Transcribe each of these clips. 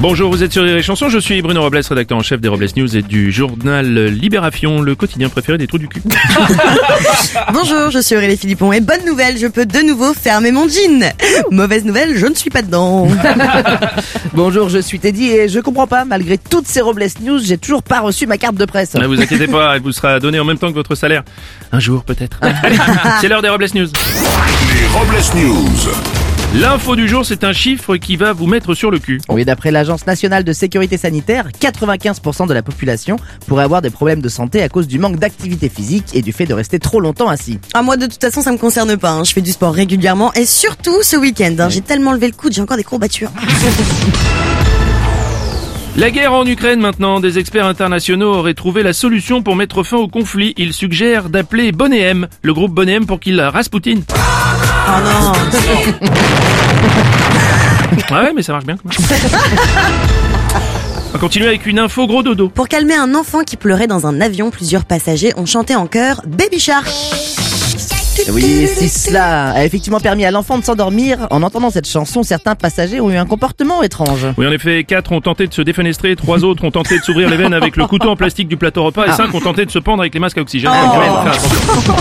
Bonjour, vous êtes sur les chansons, je suis Bruno Robles, rédacteur en chef des Robles News et du journal Libération, le quotidien préféré des trous du cul. Bonjour, je suis Aurélie Philippon et bonne nouvelle, je peux de nouveau fermer mon jean. Mauvaise nouvelle, je ne suis pas dedans. Bonjour, je suis Teddy et je comprends pas, malgré toutes ces Robles News, j'ai toujours pas reçu ma carte de presse. Ne vous inquiétez pas, elle vous sera donnée en même temps que votre salaire. Un jour peut-être. Allez, c'est l'heure des Robles News. Les Robles News. L'info du jour, c'est un chiffre qui va vous mettre sur le cul. Oui, d'après l'Agence nationale de sécurité sanitaire, 95% de la population pourrait avoir des problèmes de santé à cause du manque d'activité physique et du fait de rester trop longtemps assis. Ah, moi, de toute façon, ça me concerne pas. hein. Je fais du sport régulièrement et surtout ce week-end. hein. J'ai tellement levé le coude, j'ai encore des courbatures. La guerre en Ukraine maintenant, des experts internationaux auraient trouvé la solution pour mettre fin au conflit. Ils suggèrent d'appeler Bonnet M, le groupe Bonnet M pour qu'il Rasputin. Oh non. Ah ouais, mais ça marche bien. quand même. On va continuer avec une info gros dodo. Pour calmer un enfant qui pleurait dans un avion, plusieurs passagers ont chanté en chœur Baby Shark. Oui, si cela a effectivement permis à l'enfant de s'endormir, en entendant cette chanson, certains passagers ont eu un comportement étrange. Oui, en effet, quatre ont tenté de se défenestrer, trois autres ont tenté de s'ouvrir les veines avec le couteau en plastique du plateau repas et cinq ont tenté de se pendre avec les masques à oxygène. Donc, ouais, faire attention.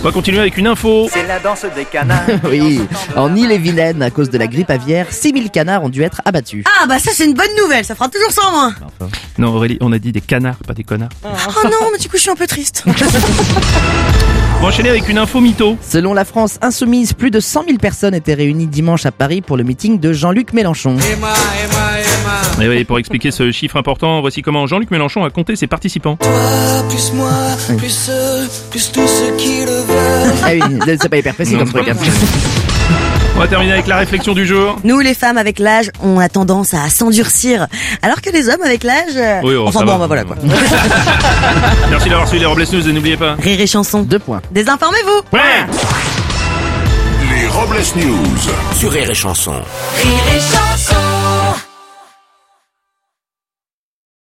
On va continuer avec une info. C'est la danse des canards. Oui, en Ille-et-Vilaine, à cause de la grippe aviaire, 6000 canards ont dû être abattus. Ah bah ça c'est une bonne nouvelle, ça fera toujours ça en moins. Non, Aurélie, on a dit des canards, pas des connards. Oh non, mais du coup je suis un peu triste. On va enchaîner avec une info mytho. Selon la France insoumise, plus de 100 000 personnes étaient réunies dimanche à Paris pour le meeting de Jean-Luc Mélenchon. Et oui, pour expliquer ce chiffre important, voici comment Jean-Luc Mélenchon a compté ses participants. plus moi, plus eux, plus tous ceux qui le veulent. Ah oui, c'est pas hyper précis comme truc. hein. On va terminer avec la réflexion du jour. Nous les femmes avec l'âge, on a tendance à s'endurcir, alors que les hommes avec l'âge... Oui, oh, enfin bon, va. bah voilà quoi. Merci d'avoir suivi les Robles News et n'oubliez pas. Rire et chanson. Deux points. Désinformez-vous Les Robles News. Sur Rire et Chanson. Rire et chanson